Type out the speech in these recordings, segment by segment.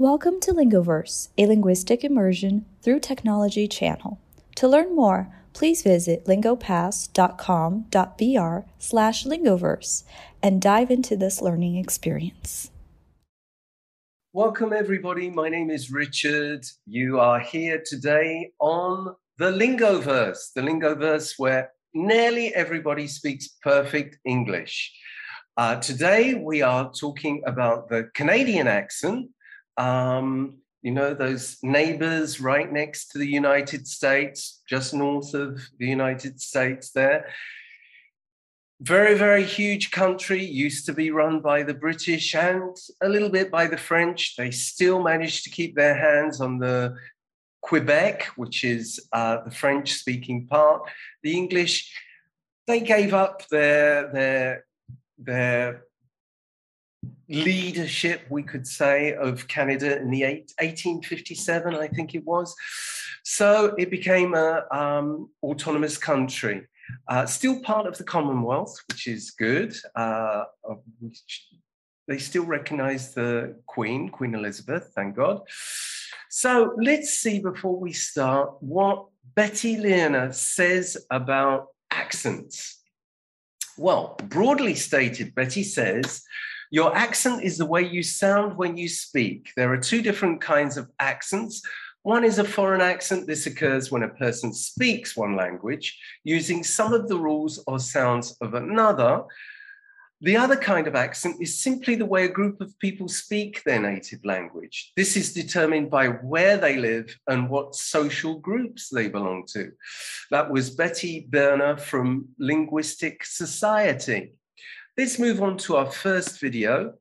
Welcome to Lingoverse, a linguistic immersion through technology channel. To learn more, please visit lingopass.com.br slash lingoverse and dive into this learning experience. Welcome, everybody. My name is Richard. You are here today on the Lingoverse, the Lingoverse where nearly everybody speaks perfect English. Uh, today, we are talking about the Canadian accent um, you know, those neighbors right next to the United States, just north of the United States there. Very, very huge country, used to be run by the British and a little bit by the French. They still managed to keep their hands on the Quebec, which is uh, the French speaking part. The English, they gave up their, their, their leadership, we could say, of Canada in the eight, 1857, I think it was. So it became an um, autonomous country. Uh, still part of the Commonwealth, which is good. Uh, which they still recognize the Queen, Queen Elizabeth, thank God. So let's see before we start what Betty Lerner says about accents. Well, broadly stated, Betty says your accent is the way you sound when you speak. There are two different kinds of accents. One is a foreign accent. This occurs when a person speaks one language using some of the rules or sounds of another. The other kind of accent is simply the way a group of people speak their native language. This is determined by where they live and what social groups they belong to. That was Betty Birner from Linguistic Society. Let's move on to our first video.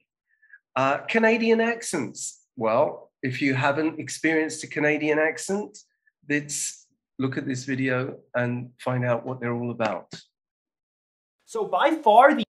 Uh, Canadian accents. Well, if you haven't experienced a Canadian accent, let's look at this video and find out what they're all about. So by far, the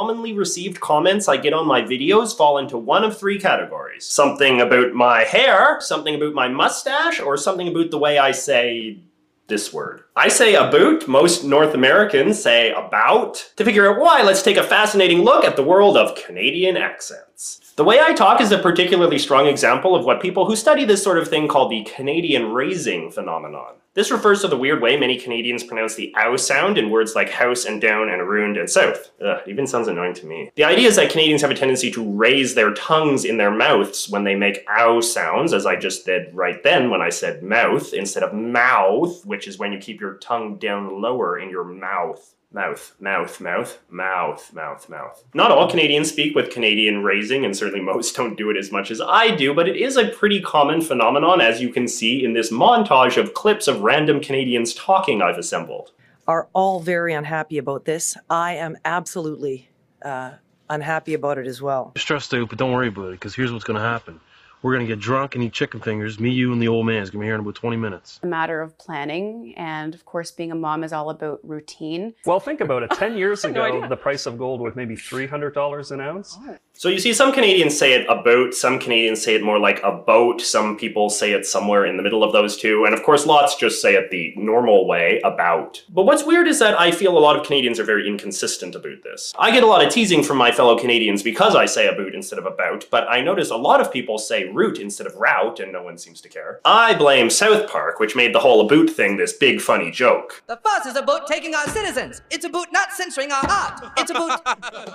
commonly received comments I get on my videos fall into one of three categories. Something about my hair, something about my mustache, or something about the way I say this word. I say about, most North Americans say about. To figure out why, let's take a fascinating look at the world of Canadian accents. The way I talk is a particularly strong example of what people who study this sort of thing call the Canadian raising phenomenon. This refers to the weird way many Canadians pronounce the ow sound in words like house and down and around and south. Ugh, even sounds annoying to me. The idea is that Canadians have a tendency to raise their tongues in their mouths when they make ow sounds, as I just did right then when I said mouth, instead of mouth, which is when you keep your tongue down lower in your mouth. Mouth, mouth, mouth, mouth, mouth, mouth. Not all Canadians speak with Canadian raising, and certainly most don't do it as much as I do, but it is a pretty common phenomenon, as you can see in this montage of clips of random Canadians talking I've assembled. Are all very unhappy about this. I am absolutely uh, unhappy about it as well. Stressed out, but don't worry about it, because here's what's going to happen. We're going to get drunk and eat chicken fingers. Me, you, and the old man is going to be here in about 20 minutes. A matter of planning. And of course, being a mom is all about routine. Well, think about it. 10 years ago, no the price of gold was maybe $300 an ounce. Oh. So you see, some Canadians say it about, some Canadians say it more like a boat, some people say it somewhere in the middle of those two, and of course lots just say it the normal way, about. But what's weird is that I feel a lot of Canadians are very inconsistent about this. I get a lot of teasing from my fellow Canadians because I say about instead of about, but I notice a lot of people say route instead of route, and no one seems to care. I blame South Park, which made the whole about thing this big funny joke. The fuss is a about taking our citizens. It's about not censoring our art. It's about,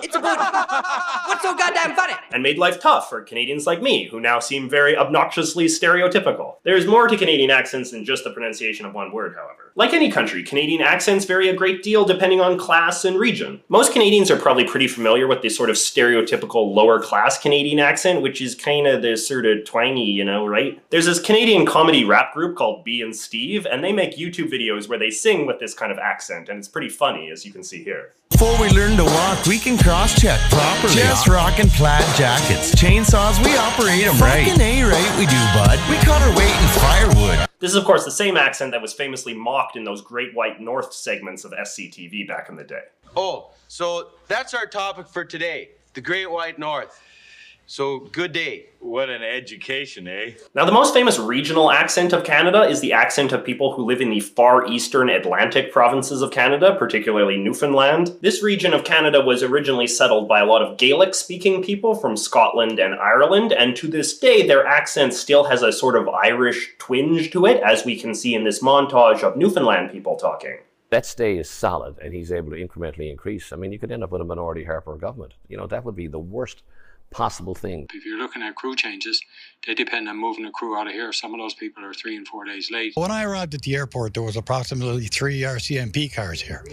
it's about, what's so goddamn goddamn funny. And made life tough for Canadians like me, who now seem very obnoxiously stereotypical. There's more to Canadian accents than just the pronunciation of one word, however. Like any country, Canadian accents vary a great deal depending on class and region. Most Canadians are probably pretty familiar with this sort of stereotypical lower class Canadian accent, which is kind of this sort of twangy, you know, right? There's this Canadian comedy rap group called B and Steve, and they make YouTube videos where they sing with this kind of accent, and it's pretty funny, as you can see here. Before we learn to walk, we can cross-check properly. Just rockin' plaid jackets. Chainsaws, we operate them right. Fucking A-right we do, bud. We cut our weight in firewood. This is, of course, the same accent that was famously mocked in those Great White North segments of SCTV back in the day. Oh, so that's our topic for today, the Great White North. So, good day. What an education, eh? Now, the most famous regional accent of Canada is the accent of people who live in the far eastern Atlantic provinces of Canada, particularly Newfoundland. This region of Canada was originally settled by a lot of Gaelic speaking people from Scotland and Ireland, and to this day, their accent still has a sort of Irish twinge to it, as we can see in this montage of Newfoundland people talking that stay is solid and he's able to incrementally increase, I mean, you could end up with a minority Harper government. You know, that would be the worst possible thing. If you're looking at crew changes, they depend on moving the crew out of here. Some of those people are three and four days late. When I arrived at the airport, there was approximately three RCMP cars here.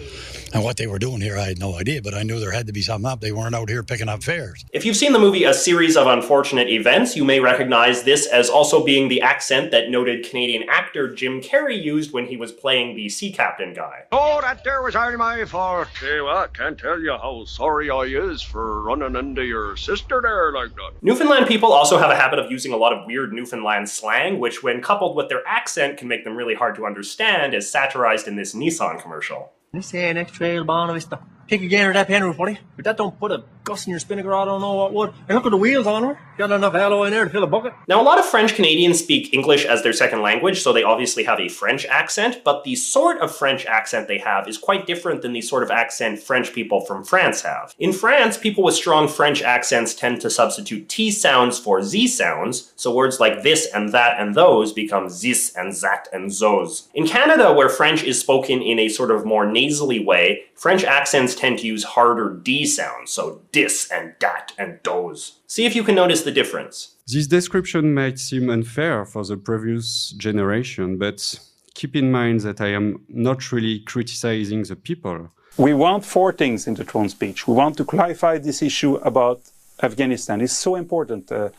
And what they were doing here, I had no idea, but I knew there had to be something up. They weren't out here picking up fares. If you've seen the movie A Series of Unfortunate Events, you may recognize this as also being the accent that noted Canadian actor Jim Carrey used when he was playing the sea captain guy. Oh, that there was only my fault. Hey, well, I can't tell you how sorry I is for running into your sister there like that. Newfoundland people also have a habit of using a lot of weird Newfoundland slang, which, when coupled with their accent, can make them really hard to understand, as satirized in this Nissan commercial. This here next trail, Bonavista. Pick again or that penroof, buddy. If that don't put a gust in your spinnaker, I don't know what would. And look at the wheels on her. Got enough alloy in there to fill a bucket. Now, a lot of French Canadians speak English as their second language, so they obviously have a French accent, but the sort of French accent they have is quite different than the sort of accent French people from France have. In France, people with strong French accents tend to substitute T sounds for Z sounds, so words like this and that and those become zis and zat and zos. In Canada, where French is spoken in a sort of more nasally way, French accents tend to use harder D sounds, so dis and dat and those. See if you can notice the difference. This description might seem unfair for the previous generation, but keep in mind that I am not really criticizing the people. We want four things in the throne speech. We want to clarify this issue about Afghanistan. It's so important. Uh,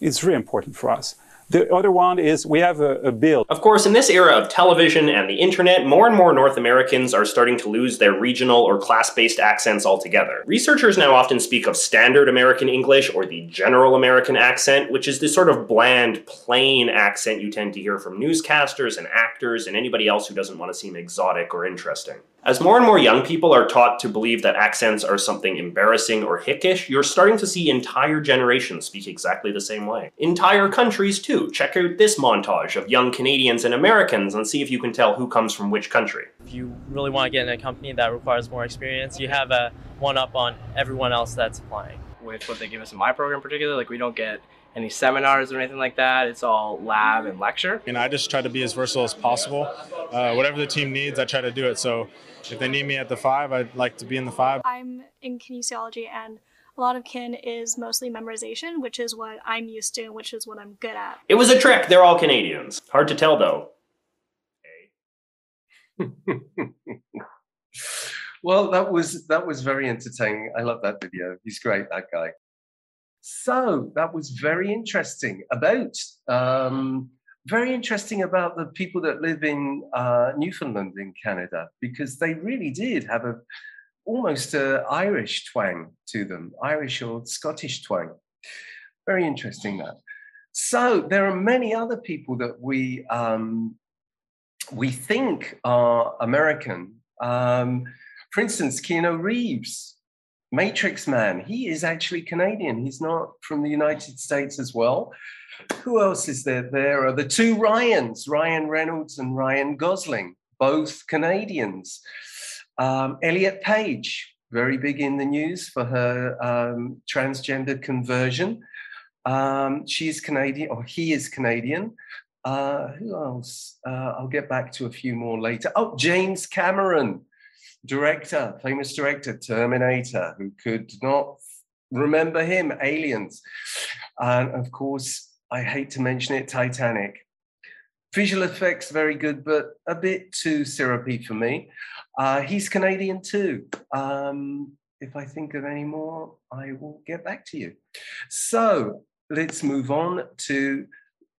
it's really important for us. The other one is we have a, a, bill. Of course, in this era of television and the internet, more and more North Americans are starting to lose their regional or class-based accents altogether. Researchers now often speak of standard American English or the general American accent, which is this sort of bland, plain accent you tend to hear from newscasters and actors and anybody else who doesn't want to seem exotic or interesting. As more and more young people are taught to believe that accents are something embarrassing or hickish, you're starting to see entire generations speak exactly the same way. Entire countries, too. Check out this montage of young Canadians and Americans and see if you can tell who comes from which country. If you really want to get in a company that requires more experience, you have a one-up on everyone else that's applying. With what they give us in my program particularly, like we don't get any seminars or anything like that. It's all lab and lecture. And I just try to be as versatile as possible. Uh, whatever the team needs, I try to do it. So if they need me at the five, I'd like to be in the five. I'm in kinesiology and a lot of kin is mostly memorization, which is what I'm used to, which is what I'm good at. It was a trick. They're all Canadians. Hard to tell though. well, that was that was very entertaining. I love that video. He's great, that guy. So that was very interesting about um, very interesting about the people that live in uh, Newfoundland in Canada because they really did have a almost a Irish twang to them, Irish or Scottish twang. Very interesting that. So there are many other people that we um, we think are American. Um, for instance, Keanu Reeves, Matrix Man, he is actually Canadian. He's not from the United States as well. Who else is there? There are the two Ryans, Ryan Reynolds and Ryan Gosling, both Canadians. Um, Elliot Page, very big in the news for her um, transgender conversion. Um, she's Canadian, or he is Canadian. Uh, who else? Uh, I'll get back to a few more later. Oh, James Cameron, director, famous director, Terminator, who could not remember him, Aliens. And of course, I hate to mention it, Titanic. Visual effects very good, but a bit too syrupy for me. Uh, he's Canadian too. Um, if I think of any more, I will get back to you. So let's move on to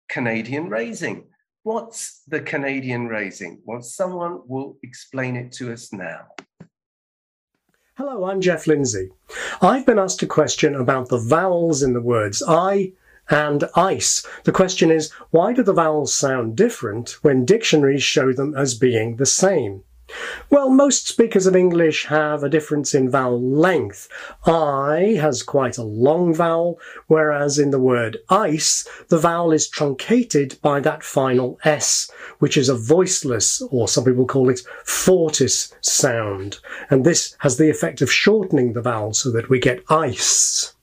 Canadian raising. What's the Canadian raising? Well, someone will explain it to us now. Hello, I'm Geoff Lindsey. I've been asked a question about the vowels in the words I, and ice. The question is, why do the vowels sound different when dictionaries show them as being the same? Well, most speakers of English have a difference in vowel length. I has quite a long vowel, whereas in the word ice, the vowel is truncated by that final S, which is a voiceless, or some people call it fortis sound. And this has the effect of shortening the vowel so that we get ice.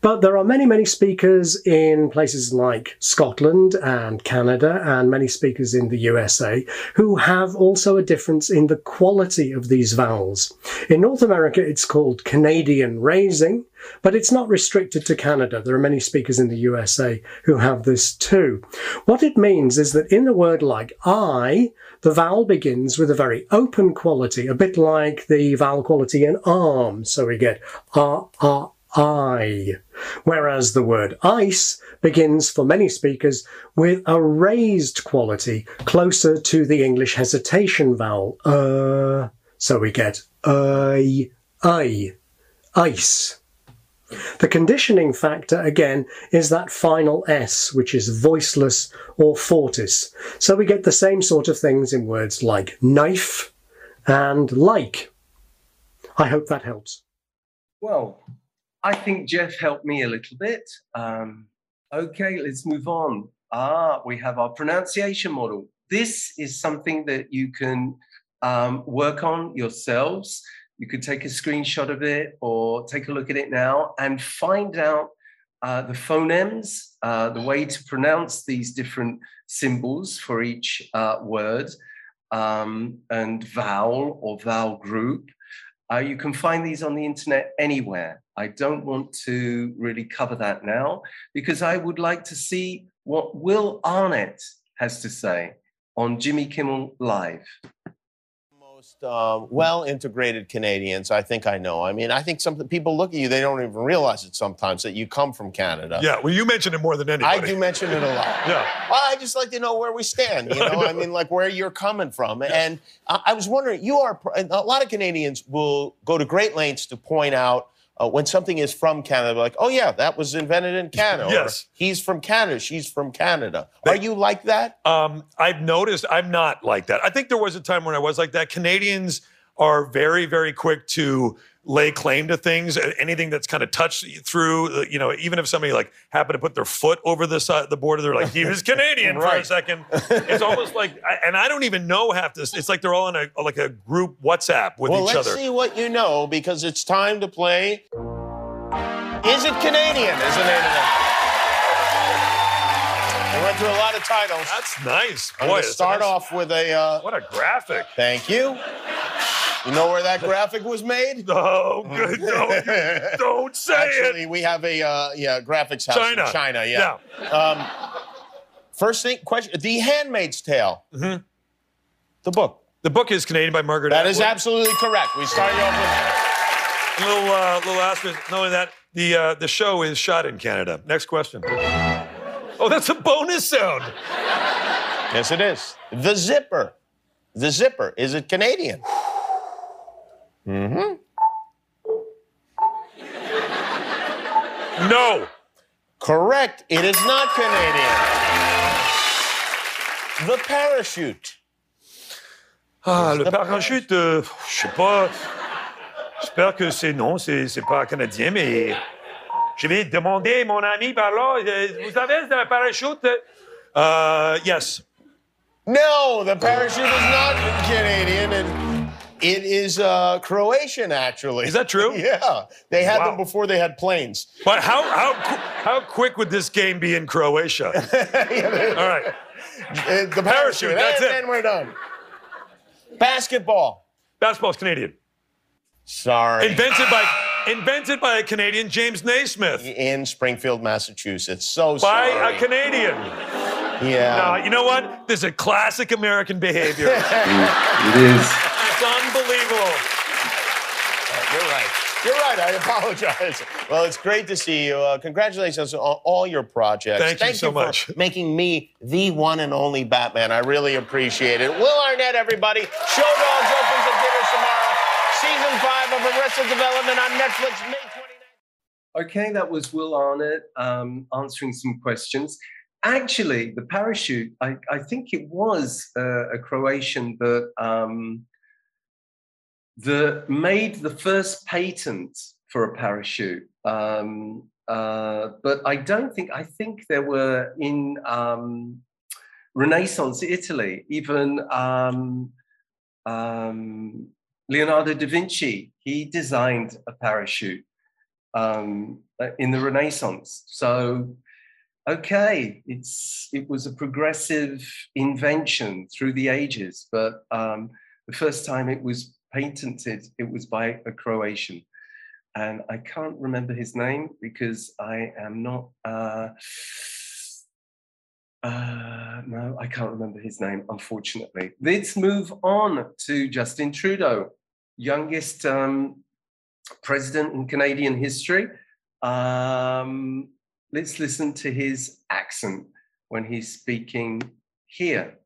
But there are many, many speakers in places like Scotland and Canada and many speakers in the USA who have also a difference in the quality of these vowels. In North America, it's called Canadian raising, but it's not restricted to Canada. There are many speakers in the USA who have this too. What it means is that in a word like I, the vowel begins with a very open quality, a bit like the vowel quality in arm. So we get ah, ah, I. Whereas the word ice begins for many speakers with a raised quality closer to the English hesitation vowel, uh. So we get I, I, ice. The conditioning factor, again, is that final S, which is voiceless or fortis. So we get the same sort of things in words like knife and like. I hope that helps. Well, I think Geoff helped me a little bit. Um, okay, let's move on. Ah, we have our pronunciation model. This is something that you can um, work on yourselves. You could take a screenshot of it or take a look at it now and find out uh, the phonemes, uh, the way to pronounce these different symbols for each uh, word um, and vowel or vowel group. Uh, you can find these on the internet anywhere. I don't want to really cover that now because I would like to see what Will Arnett has to say on Jimmy Kimmel Live most um, well integrated Canadians I think I know. I mean, I think some people look at you, they don't even realize it sometimes that you come from Canada. Yeah, well, you mention it more than anybody. I do mention it a lot. yeah. Well, I just like to know where we stand, you know? I, know. I mean, like where you're coming from. Yeah. And I, I was wondering, you are, a lot of Canadians will go to great lengths to point out uh, when something is from Canada, like, oh yeah, that was invented in Canada. yes. Or, He's from Canada. She's from Canada. They, Are you like that? Um, I've noticed I'm not like that. I think there was a time when I was like that. Canadians are very, very quick to lay claim to things. Anything that's kind of touched through, uh, you know, even if somebody like happened to put their foot over the side, the border, they're like, he was Canadian right. for a second. It's almost like, and I don't even know half this. It's like they're all in a like a group WhatsApp with well, each other. other. Let's see what you know because it's time to play. Is it Canadian? Is the name of it? We went through a lot of titles. That's nice. I'm going to start nice. off with a. Uh, what a graphic. Thank you. You know where that graphic was made? Oh, good. Don't, don't say Actually, it. we have a uh, yeah graphics house China. in China. Yeah. yeah. Um, first thing, question: The Handmaid's Tale. Mm-hmm. The book. The book is Canadian by Margaret. That Atwood. is absolutely correct. We started off with a little uh, little asterisk. Knowing that, the uh, the show is shot in Canada. Next question. Oh, that's a bonus sound. Yes, it is. The zipper. The zipper. Is it Canadian? Mm-hmm. No. Correct. It is not Canadian. The parachute. Ah, le parachute, euh, je sais pas. J'espère que c'est non, c'est, c'est pas canadien, mais je vais demander à mon ami par là. euh, Vous avez le parachute? Uh, yes. No, the parachute is not Canadian, and it is uh, Croatian, actually. Is that true? yeah, they had Wow. them before they had planes. But how how how quick would this game be in Croatia? All right. Uh, the Parachute, that's and it. then we're done. Basketball. Basketball's Canadian. Sorry. Invented by invented by a Canadian, James Naismith. In Springfield, Massachusetts. So By sorry. a Canadian. Yeah. No, you know what? This is a classic American behavior. It is. It's unbelievable. You're right. You're right. I apologize. Well, it's great to see you. Uh, congratulations on all your projects. Thank you so for much. making me the one and only Batman. I really appreciate it. Will Arnett, everybody. Show Dogs opens at dinner tomorrow. Season five of Arrested Development on Netflix May 29th. Okay, that was Will Arnett um, answering some questions. actually, the parachute, I, I think it was uh, a Croatian that, um, that made the first patent for a parachute. Um, uh, but I don't think, I think there were in um, Renaissance Italy, even um, um, Leonardo da Vinci, he designed a parachute um, in the Renaissance. So, okay, it's it was a progressive invention through the ages, but um, the first time it was patented, it was by a Croatian. And I can't remember his name because I am not. Uh, uh, no, I can't remember his name, unfortunately. Let's move on to Justin Trudeau, youngest um, president in Canadian history. Um, let's listen to his accent when he's speaking here.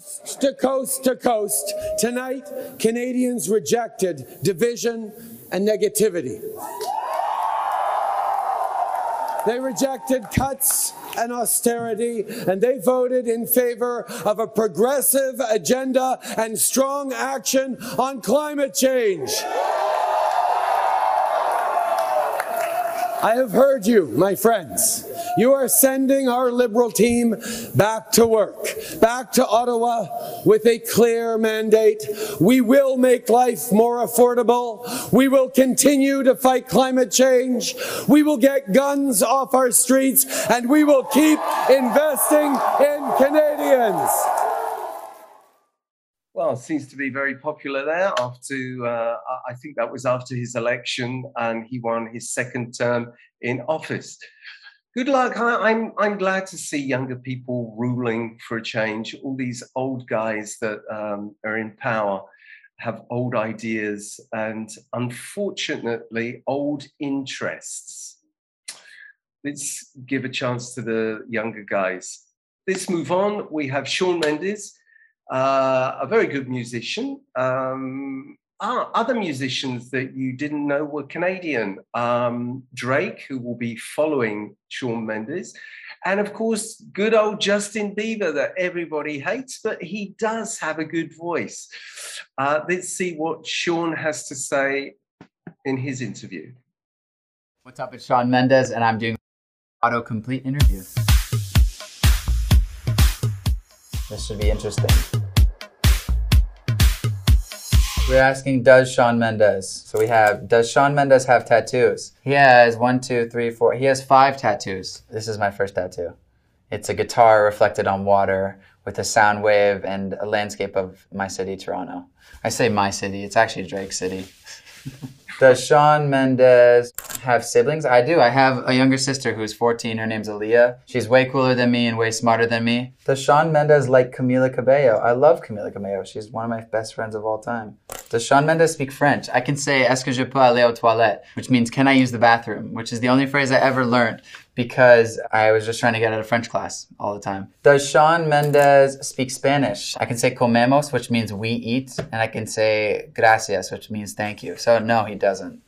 Coast to coast to coast, tonight, Canadians rejected division and negativity. They rejected cuts and austerity, and they voted in favor of a progressive agenda and strong action on climate change. I have heard you, my friends. You are sending our Liberal team back to work, back to Ottawa with a clear mandate. We will make life more affordable. We will continue to fight climate change. We will get guns off our streets and we will keep investing in Canadians. Well, seems to be very popular there. After uh, I think that was after his election, and he won his second term in office. Good luck. I, I'm I'm glad to see younger people ruling for a change. All these old guys that um, are in power have old ideas and, unfortunately, old interests. Let's give a chance to the younger guys. Let's move on. We have Shawn Mendes uh, a very good musician. Um, ah, other musicians that you didn't know were Canadian. Um, Drake, who will be following Shawn Mendes. And of course, good old Justin Bieber that everybody hates, but he does have a good voice. Uh, let's see what Shawn has to say in his interview. What's up? It's Shawn Mendes, and I'm doing auto complete interview. This should be interesting. We're asking, does Shawn Mendes? So we have, does Shawn Mendes have tattoos? He has one, two, three, four. He has five tattoos. This is my first tattoo. It's a guitar reflected on water with a sound wave and a landscape of my city, Toronto. I say my city, it's actually Drake City. Does Shawn Mendes have siblings? I do. I have a younger sister who's 14. Her name's Aaliyah. She's way cooler than me and way smarter than me. Does Shawn Mendes like Camila Cabello? I love Camila Cabello. She's one of my best friends of all time. Does Shawn Mendes speak French? I can say Est-ce que je peux aller aux toilettes? Which means can I use the bathroom? Which is the only phrase I ever learned because I was just trying to get out of French class all the time. Does Shawn Mendes speak Spanish? I can say comemos, which means we eat, and I can say gracias, which means thank you. So no, he doesn't.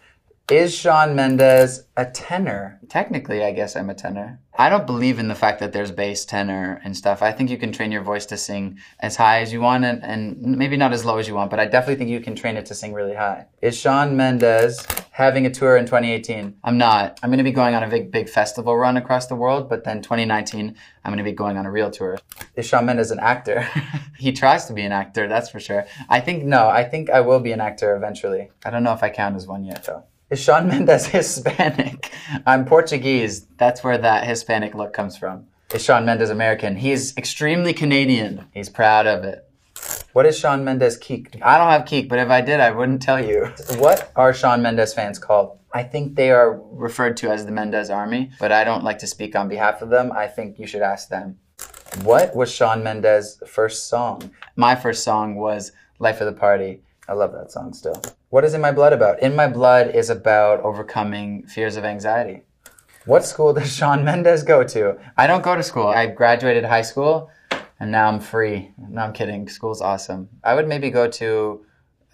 Is Shawn Mendes a tenor? Technically, I guess I'm a tenor. I don't believe in the fact that there's bass, tenor, and stuff. I think you can train your voice to sing as high as you want and, and maybe not as low as you want, but I definitely think you can train it to sing really high. Is Shawn Mendes having a tour in 2018? I'm not. I'm going to be going on a big, big festival run across the world, but then 2019, I'm going to be going on a real tour. Is Shawn Mendes an actor? he tries to be an actor, that's for sure. I think, no, I think I will be an actor eventually. I don't know if I count as one yet, though. Is Shawn Mendes Hispanic? I'm Portuguese. That's where that Hispanic look comes from. Is Shawn Mendes American? He's extremely Canadian. He's proud of it. What is Shawn Mendes Keek? I don't have Keek, but if I did, I wouldn't tell you. What are Shawn Mendes fans called? I think they are referred to as the Mendes Army, but I don't like to speak on behalf of them. I think you should ask them. What was Shawn Mendes' first song? My first song was Life of the Party. I love that song still. What is In My Blood about? In My Blood is about overcoming fears of anxiety. What school does Shawn Mendes go to? I don't go to school. I graduated high school and now I'm free. No, I'm kidding. School's awesome. I would maybe go to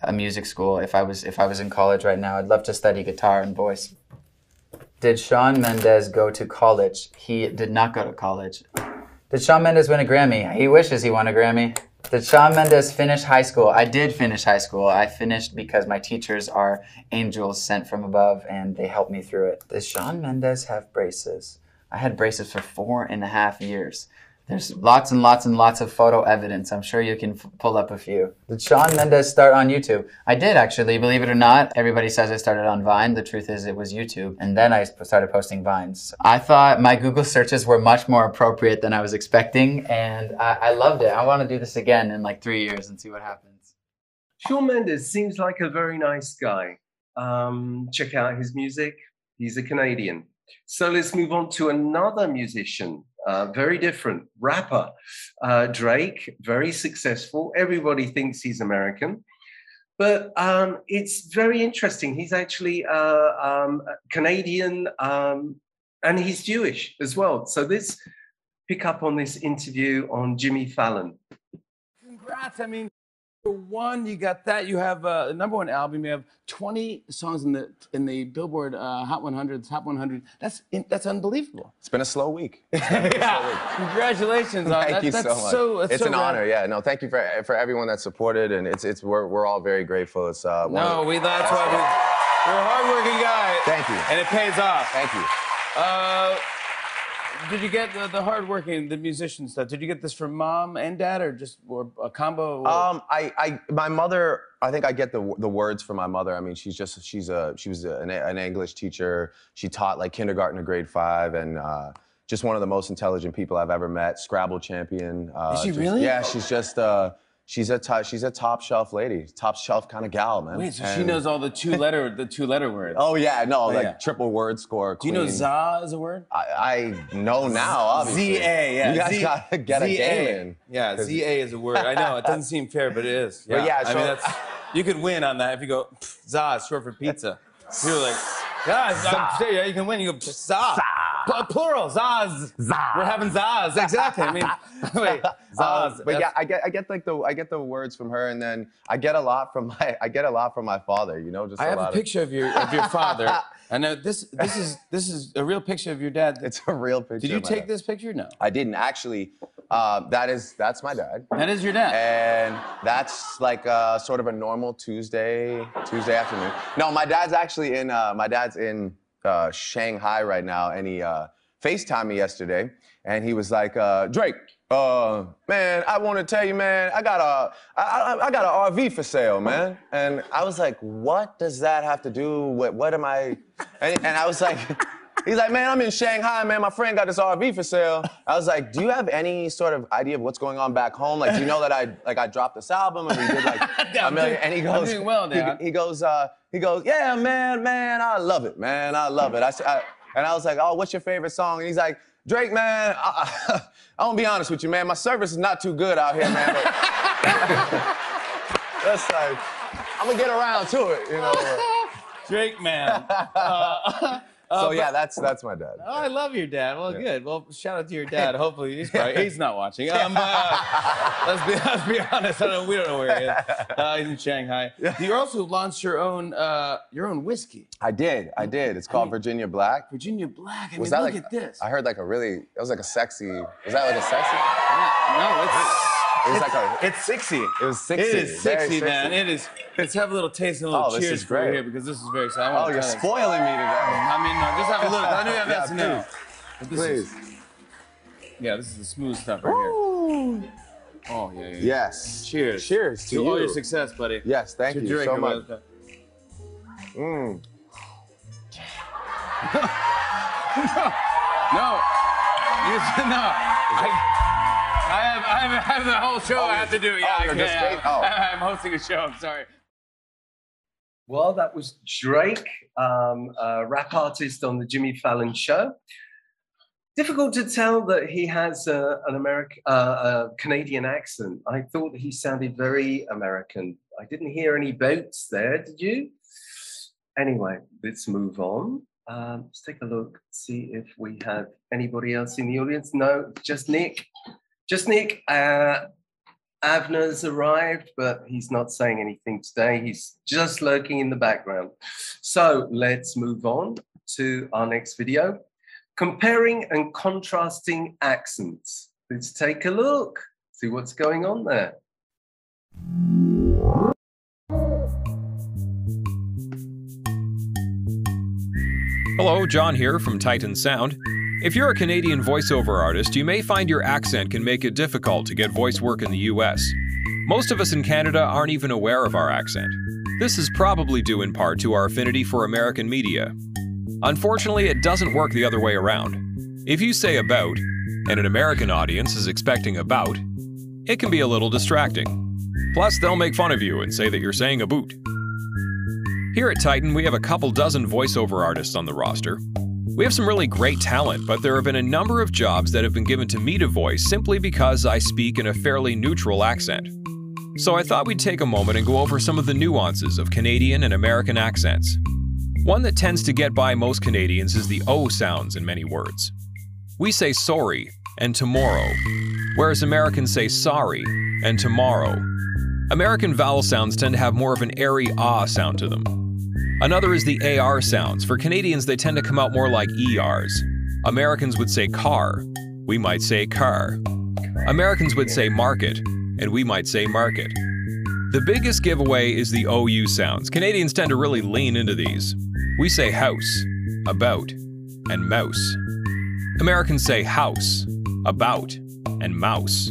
a music school if I was if I was in college right now. I'd love to study guitar and voice. Did Shawn Mendes go to college? He did not go to college. Did Shawn Mendes win a Grammy? He wishes he won a Grammy. Did Shawn Mendes finish high school? I did finish high school. I finished because my teachers are angels sent from above and they helped me through it. Does Shawn Mendes have braces? I had braces for four and a half years. There's lots and lots and lots of photo evidence. I'm sure you can f- pull up a few. Did Shawn Mendes start on YouTube? I did actually, believe it or not. Everybody says I started on Vine. The truth is it was YouTube. And then I started posting Vines. I thought my Google searches were much more appropriate than I was expecting. And I, I loved it. I want to do this again in like three years and see what happens. Shawn Mendes seems like a very nice guy. Um, check out his music. He's a Canadian. So let's move on to another musician, uh, very different rapper. Uh, Drake, very successful. Everybody thinks he's American. But um, it's very interesting. He's actually uh, um, Canadian um, and he's Jewish as well. So this pick up on this interview on Jimmy Fallon. Congrats. I mean, one, you got that. You have uh, number one album. You have 20 songs in the in the Billboard uh, Hot 100, Top 100. That's in, that's unbelievable. It's been a slow week. yeah. Congratulations. on Thank that. you that's so much. So, it's so an rad. honor. Yeah. No, thank you for for everyone that supported, and it's it's we're we're all very grateful. It's uh. No, we. That's why we. You're a hardworking guy. Thank you. And it pays off. Thank you. Uh, did you get the, the hardworking, the musician stuff? Did you get this from mom and dad, or just or a combo? or- Um, I, I, my mother. I think I get the the words from my mother. I mean, she's just she's a she was an, an English teacher. She taught like kindergarten to grade five, and uh, just one of the most intelligent people I've ever met. Scrabble champion. Uh, Is she just- really? Yeah, she's just uh, she's a top, she's a top shelf lady, top shelf kind of gal, man. Wait, so she knows all the two letter the two letter words. Oh yeah, no, Oh, like yeah. triple word score. Do you know za is a word? I, I know now, obviously. Z A, yeah. You guys Z- gotta get a game in. Yeah, 'Cause- Z A is a word. I know it doesn't seem fair, but it is. But yeah, I mean that's you could win on that if you go za is short for pizza. You're like, yeah, yeah, you can win. You go "Pff, za, Pl- plural zaz. We're having zaz. Exactly. I mean, wait, Um, but yeah, I get I get like the I get the words from her, and then I get a lot from my I get a lot from my father. You know, just I a have lot a picture of your of your father. I know this this is this is a real picture of your dad. It's a real picture. Did you of take dad. this picture? No. I didn't actually. Uh, that is that's my dad. That is your dad. And that's like uh, sort of a normal Tuesday Tuesday afternoon. No, my dad's actually in. Uh, my dad's in uh, Shanghai right now, and he uh, Facetimed me yesterday, and he was like, uh, Drake. Uh, man, I want to tell you, man, I got a, I, I, I got an RV for sale, man. And I was like, what does that have to do with, what am I, and, and I was like, he's like, man, I'm in Shanghai, man, my friend got this RV for sale. I was like, do you have any sort of idea of what's going on back home? Like, do you know that I, like, I dropped this album and we did like a I'm million, and he I'm goes, doing well, he- He, goes, uh, he goes, yeah, man, man, I love it, man, I love it. I, I- and I was like, oh, what's your favorite song? And he's like, Drake, man, I, I, I'm gonna be honest with you, man. My service is not too good out here, man. But that's like, I'm gonna get around to it, you know. Drake, man. Uh, so uh, yeah, that's that's my dad. Oh, I love your dad. Well, Yeah. good. Well, shout out to your dad. Hopefully, he's probably, he's not watching. Um, uh, let's be let's be honest. I don't, we don't know where he is. Uh, he's in Shanghai. You also launched your own uh, your own whiskey, I did, I did. It's called Virginia Black. Virginia Black. I Was mean, that look like? at this. I heard like a really. It was like a sexy. Was that like a sexy? No, it's It was like a. it's sexy. It was It sexy. is very sexy, man. It is. Let's have a little taste and a little Oh, cheers is for you here because this is very exciting. Oh, you're spoiling me today. I mean, no, just have a little. I know you have Yeah, that now. This is- Please. yeah, this is the smooth stuff right here. Oh yeah, yeah. Yes. Cheers. Cheers to all you. your success, buddy. Yes, thank To you drink so much. whatever. Mm. No, you no. I, I have, I have, I have the whole show I have to do. Yeah, oh, I you're can't. just wait- oh. I'm hosting a show. I'm sorry. Well, that was Drake, um, a rap artist on the Jimmy Fallon show. Difficult to tell that he has uh, an American, uh, a Canadian accent. I thought he sounded very American. I didn't hear any boats there. Did you? Anyway, let's move on. Um, let's take a look, see if we have anybody else in the audience. No, just Nick. Just Nick. Uh, Avner's arrived, but he's not saying anything today. He's just lurking in the background. So let's move on to our next video comparing and contrasting accents. Let's take a look, see what's going on there. Hello, John here from Titan Sound. If you're a Canadian voiceover artist, you may find your accent can make it difficult to get voice work in the US. Most of us in Canada aren't even aware of our accent. This is probably due in part to our affinity for American media. Unfortunately, it doesn't work the other way around. If you say about, and an American audience is expecting about, it can be a little distracting. Plus, they'll make fun of you and say that you're saying a boot. Here at Titan, we have a couple dozen voiceover artists on the roster. We have some really great talent, but there have been a number of jobs that have been given to me to voice simply because I speak in a fairly neutral accent. So I thought we'd take a moment and go over some of the nuances of Canadian and American accents. One that tends to get by most Canadians is the O sounds in many words. We say sorry and tomorrow, whereas Americans say sorry and tomorrow. American vowel sounds tend to have more of an airy ah sound to them. Another is the AR sounds. For Canadians, they tend to come out more like ERs. Americans would say car, we might say car. Americans would say market, and we might say market. The biggest giveaway is the OU sounds. Canadians tend to really lean into these. We say house, about, and mouse. Americans say house, about, and mouse.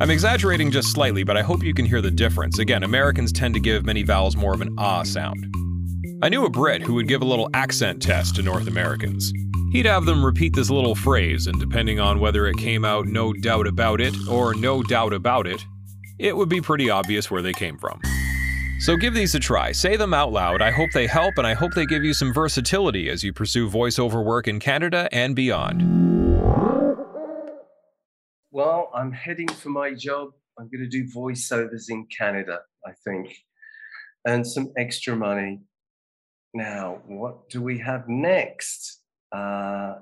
I'm exaggerating just slightly, but I hope you can hear the difference. Again, Americans tend to give many vowels more of an ah sound. I knew a Brit who would give a little accent test to North Americans. He'd have them repeat this little phrase, and depending on whether it came out no doubt about it or no doubt about it, it would be pretty obvious where they came from. So give these a try, say them out loud. I hope they help, and I hope they give you some versatility as you pursue voiceover work in Canada and beyond. Well, I'm heading for my job. I'm going to do voiceovers in Canada, I think, and some extra money. Now, what do we have next? Uh,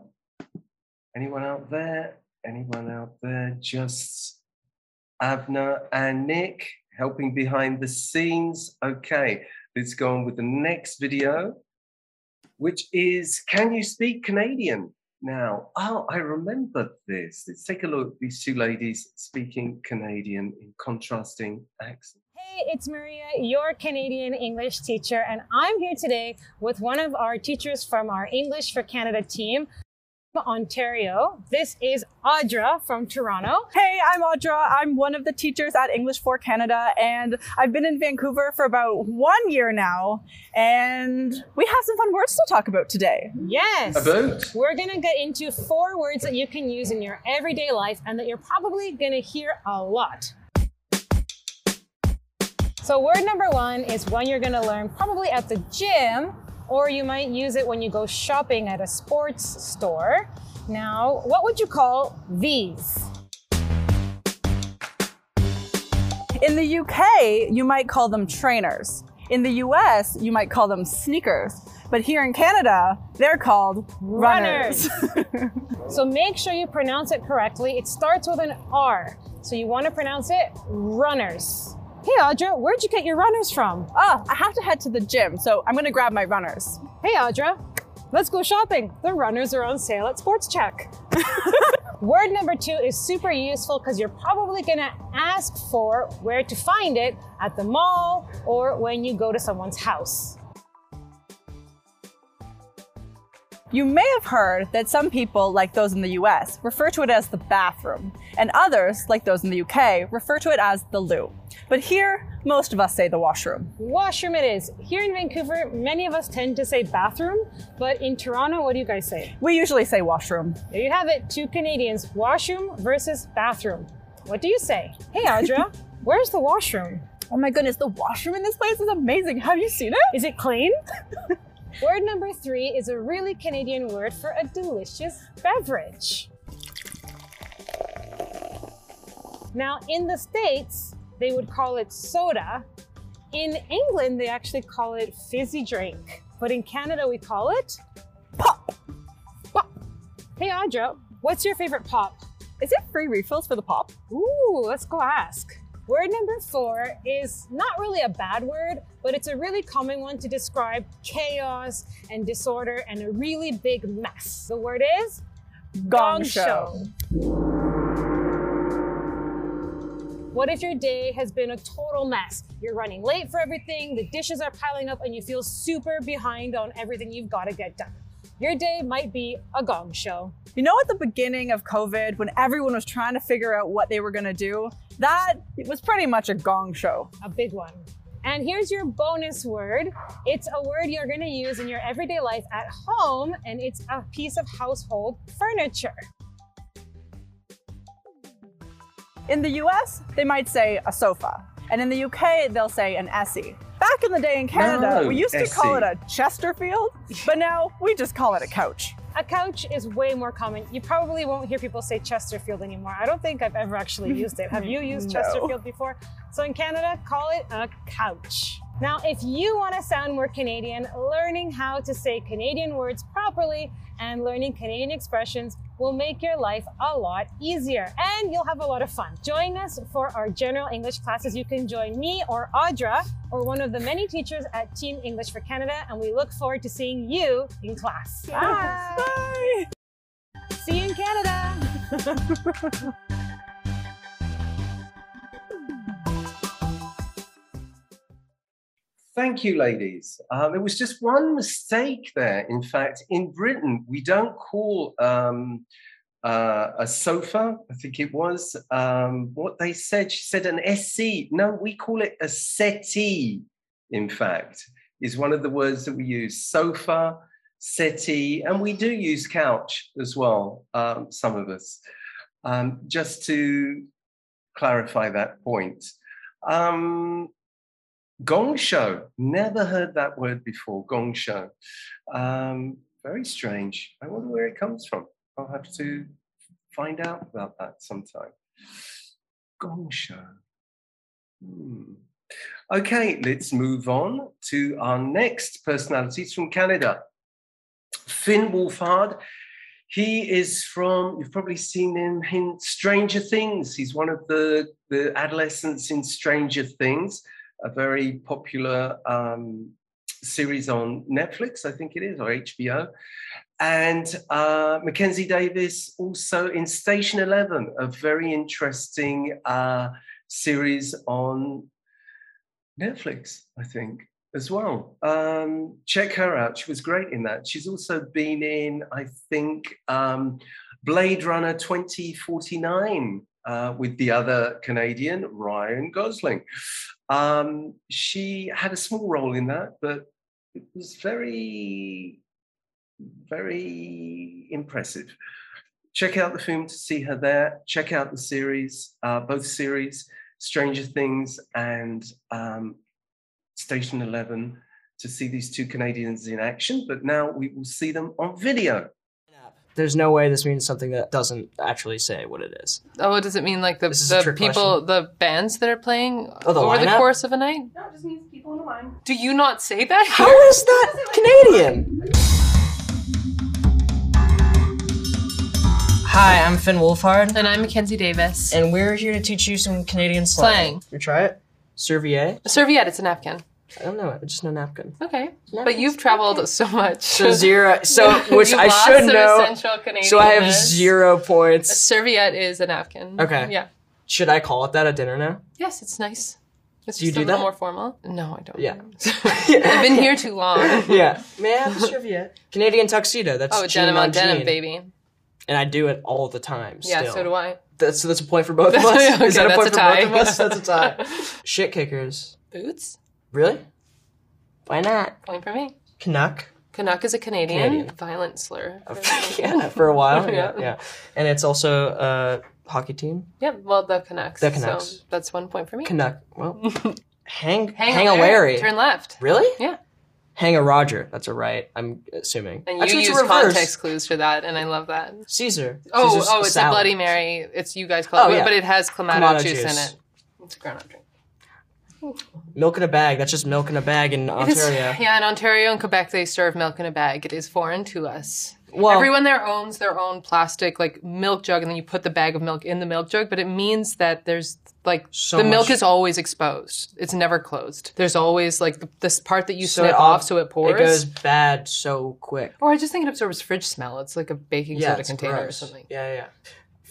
anyone out there? Anyone out there? Just Abner and Nick helping behind the scenes. Okay, let's go on with the next video, which is Can You Speak Canadian? Now, oh, I remember this. Let's take a look. At these two ladies speaking Canadian in contrasting accents. Hey, it's Maria, your Canadian English teacher, and I'm here today with one of our teachers from our English for Canada team. From Ontario. This is Audra from Toronto. Hey, I'm Audra. I'm one of the teachers at English for Canada, and I've been in Vancouver for about one year now. And we have some fun words to talk about today. Yes. About? We're going to get into four words that you can use in your everyday life and that you're probably going to hear a lot. So, word number one is one you're going to learn probably at the gym or you might use it when you go shopping at a sports store. Now, what would you call these? In the UK, you might call them trainers. In the US, you might call them sneakers. But here in Canada, they're called runners. Runners. so make sure you pronounce it correctly. It starts with an R. So you want to pronounce it runners. Hey Audra, where'd you get your runners from? Ah, I have to head to the gym, so I'm gonna grab my runners. Hey Audra, let's go shopping. The runners are on sale at Sports Check. Word number two is super useful because you're probably gonna ask for where to find it at the mall or when you go to someone's house. You may have heard that some people, like those in the US, refer to it as the bathroom, and others, like those in the UK, refer to it as the loo. But here, most of us say the washroom. Washroom it is. Here in Vancouver, many of us tend to say bathroom, but in Toronto, what do you guys say? We usually say washroom. There you have it, two Canadians, washroom versus bathroom. What do you say? Hey Audra, where's the washroom? Oh my goodness, the washroom in this place is amazing. Have you seen it? Is it clean? word number three is a really Canadian word for a delicious beverage. Now, in the States, they would call it soda. In England, they actually call it fizzy drink. But in Canada, we call it pop. Pop. Hey, Audra, what's your favorite pop? Is it free refills for the pop? Ooh, let's go ask. Word number four is not really a bad word, but it's a really common one to describe chaos and disorder and a really big mess. The word is Gong show. What if your day has been a total mess? You're running late for everything, the dishes are piling up, and you feel super behind on everything you've got to get done. Your day might be a gong show. You know, at the beginning of COVID, when everyone was trying to figure out what they were going to do, that it was pretty much a gong show. A big one. And here's your bonus word. It's a word you're going to use in your everyday life at home, and it's a piece of household furniture. In the US, they might say a sofa. And in the UK, they'll say an essie. Back in the day in Canada, No, we used to call it a Chesterfield, but now we just call it a couch. A couch is way more common. You probably won't hear people say Chesterfield anymore. I don't think I've ever actually used it. Have you used No. Chesterfield before? So in Canada, call it a couch. Now, if you want to sound more Canadian, learning how to say Canadian words properly and learning Canadian expressions will make your life a lot easier and you'll have a lot of fun. Join us for our general English classes. You can join me or Audra or one of the many teachers at Team English for Canada, and we look forward to seeing you in class. Bye. Bye. See you in Canada. Thank you, ladies. Um, there was just one mistake there. In fact, in Britain, we don't call um, uh, a sofa, I think it was, um, what they said. She said an SC. No, we call it a settee, in fact, is one of the words that we use. Sofa, settee, and we do use couch as well, um, some of us, um, just to clarify that point. Um, Gong show. Never heard that word before. Gong show. Um, very strange. I wonder where it comes from. I'll have to find out about that sometime. Gong show. Hmm. Okay, let's move on to our next personalities from Canada. Finn Wolfhard. He is from, you've probably seen him in Stranger Things. He's one of the, the adolescents in Stranger Things a very popular um, series on Netflix, I think it is, or HBO. And uh, Mackenzie Davis also in Station 11, a very interesting uh, series on Netflix, I think, as well. Um, check her out. She was great in that. She's also been in, I think, um, Blade Runner 2049 uh, with the other Canadian, Ryan Gosling. Um, she had a small role in that, but it was very, very impressive. Check out the film to see her there. Check out the series, uh, both series, Stranger Things and um, Station 11, to see these two Canadians in action. But now we will see them on video. There's no way this means something that doesn't actually say what it is. Oh, does it mean like the, This is a the trick people, the bands that are playing Oh, the over the course of a night? No, it just means people in a line. Do you not say that? How here? is that Canadian? Hi, I'm Finn Wolfhard. And I'm Mackenzie Davis. And we're here to teach you some Canadian slang. Slang. You try it? Serviette? A serviette, it's a napkin. I don't know it, just a napkin. Okay. But you've traveled so much. So zero, so which I lost should some know. So I have Canadianness. zero A points. serviette is a napkin. Okay. Yeah. Should I call it that at dinner now? Yes, it's nice. It's Do you just a do little that? more formal. No, I don't. Yeah. I've been here too long. yeah. May I have a serviette? Canadian tuxedo. That's oh, denim on denim, jean. baby. And I do it all the time. Yeah, still. so do I. That's so that's a point for both of us. Okay, Is that a point a for tie. both of us? That's a tie. Shit kickers. Boots? Really? Why not? Point for me. Canuck. Canuck is a Canadian, Canadian. violent slur. yeah, for a while. Yeah, Yeah. yeah. And it's also a hockey team. Yeah, well, the Canucks. The Canucks. So that's one point for me. Canuck. Well, hang Hang, hang, a Larry. Turn left. Really? Yeah. Hang a Roger. That's a right. I'm assuming. And you Actually, use context clues for that, and I love that. Caesar. Oh, Caesar's oh, it's a. Bloody Mary. It's you guys call Oh, it, yeah. but it has clamato, Clamato juice, in it. It's a grown-up drink. Milk in a bag. That's just milk in a bag in Ontario. yeah, in Ontario and Quebec, they serve milk in a bag. It is foreign to us. Well- everyone there owns their own plastic like milk jug, and then you put the bag of milk in the milk jug. But it means that there's like So the milk much- is always exposed. It's never closed. There's always like the, this part that you So snip it off, so it pours. It goes bad so quick. Or I just think it absorbs fridge smell. It's like a baking Yeah, soda it's container or gross. something. Yeah, yeah.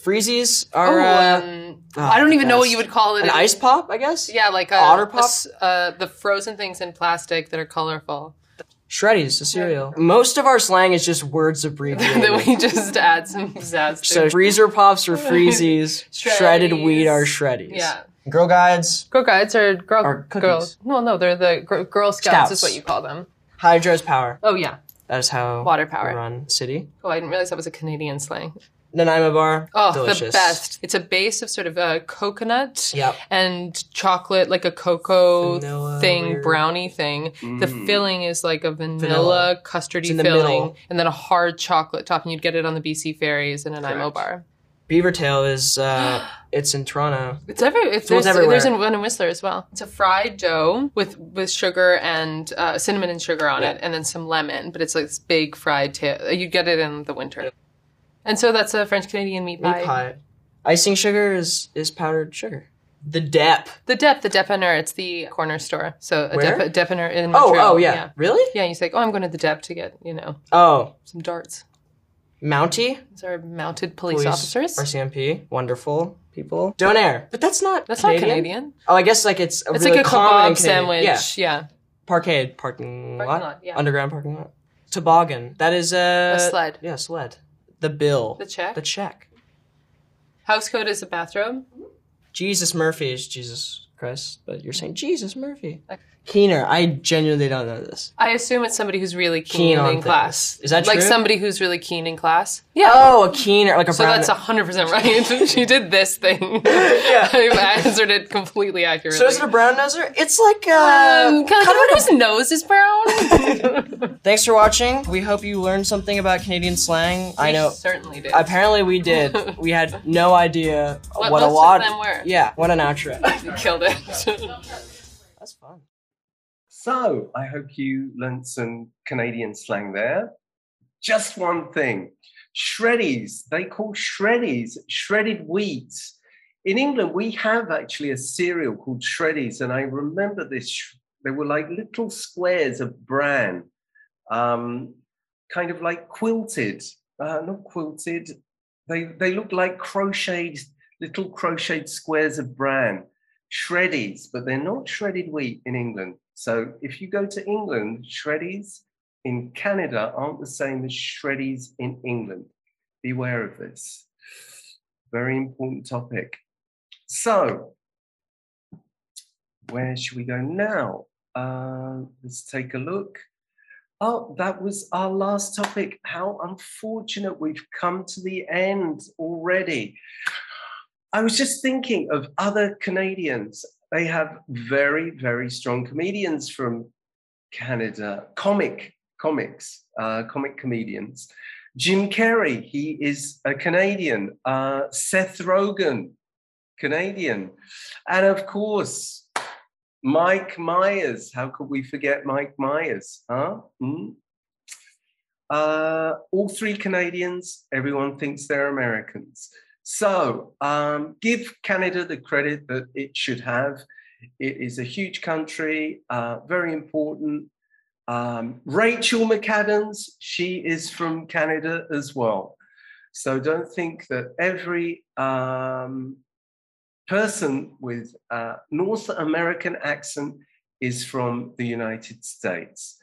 Freezies are. Oh, uh, um, oh, I don't even know what you would call it. An ice pop, I guess. Yeah, like a, Otter a pop? s- uh, the frozen things in plastic that are colorful. Shreddies, a cereal. Most of our slang is just words abbreviated. that we just add some pizzazz to. so freezer pops or freezies. shredded wheat are shreddies. Yeah. Girl guides. Girl Guides are girl Are cookies. girls. No, no, they're the gr- Girl Scouts, is what you call them. Hydro's power. Oh yeah, That is how Water power. we run city. Oh, I didn't realize that was a Canadian slang. Nanaimo bar. Oh, delicious. the best. It's a base of sort of a coconut Yep. and chocolate, like a cocoa Vanilla, thing, weird. brownie thing. The Mm. filling is like a vanilla, Vanilla. custardy It's in the filling, middle. and then a hard chocolate topping. You'd get it on the BC ferries in Nanaimo bar. Beavertail is uh it's in Toronto. It's every it's, So there's, everywhere. there's in one in Whistler as well. It's a fried dough with with sugar and uh, cinnamon and sugar on Yeah. it, and then some lemon. But it's like this big fried tail. You'd get it in the winter. And so that's a French Canadian meat pie. Meat pie. Icing sugar is is powdered sugar. The dep. The Dep, the Depanneur, it's the corner store. So a Where? Dep, Depanneur in Oh, oh Montreal. oh, yeah. Really? Yeah, you say, oh, I'm going to the Dep to get, you know, Oh, some darts. Mountie. These are mounted police, officers. RCMP. Wonderful people. Donair. But that's not That's Canadian. not Canadian. Oh, I guess like it's a It's really like a common in kebab Canadian- sandwich. Yeah. Yeah. Parkade parking, Parking lot. lot, yeah. Underground parking lot. Toboggan. That is a, A sled. Yeah, sled. The bill. The check. The check. House code is a bathrobe. Jesus Murphy is Jesus Christ, but you're saying Jesus Murphy. Keener. I genuinely don't know this. I assume it's somebody who's really keen, Keen on in things. class. Is that true? like true? somebody who's really keen in class? Yeah. Oh, a keener, like a so brown. that's hundred percent right. she did this thing. yeah. I've answered it completely accurately. so is it a brown noser? It's like uh, Um, kind of whose nose is brown. Thanks for watching. We hope you learned something about Canadian slang. I know. certainly did. Apparently we did. we had no idea What what, most a of them were. Yeah, what an outro. You killed it. That's fun. So I hope you learnt some Canadian slang there. Just one thing. Shreddies, they call shreddies shredded wheat. In England, we have actually a cereal called shreddies, and I remember this. They were like little squares of bran, um, kind of like quilted, uh, not quilted. They they look like crocheted little crocheted squares of bran, shreddies, but they're not shredded wheat in England. So if you go to England, shreddies in Canada aren't the same as shreddies in England. Beware of this. Very important topic. So, where should we go now? Uh, let's take a look. Oh, that was our last topic. How unfortunate we've come to the end already. I was just thinking of other Canadians. They have very, very strong comedians from Canada, comic, comics, uh, comic comedians. Jim Carrey, he is a Canadian. Uh, Seth Rogen, Canadian. And of course, Mike Myers. How could we forget Mike Myers? Huh? Hmm? Uh, all three Canadians, everyone thinks they're Americans. So um, give Canada the credit that it should have. It is a huge country, uh, very important. Um, Rachel McAdams, she is from Canada as well. So don't think that every um, person with a North American accent is from the United States.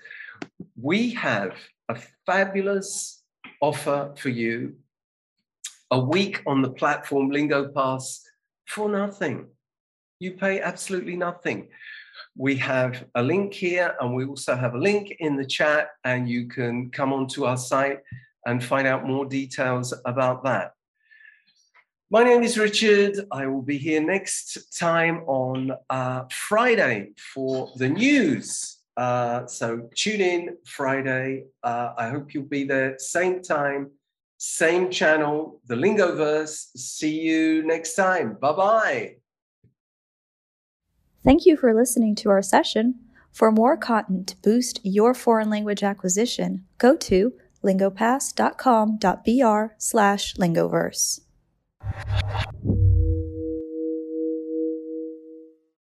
We have a fabulous offer for you a week on the platform Lingo Pass for nothing. You pay absolutely nothing. We have a link here, and we also have a link in the chat, and you can come onto our site and find out more details about that. My name is Richard. I will be here next time on uh, Friday for the news. Uh, so tune in Friday. Uh, I hope you'll be there, same time, same channel, the Lingoverse. See you next time. Bye bye. Thank you for listening to our session. For more content to boost your foreign language acquisition, go to lingopass.com.br slash lingoverse.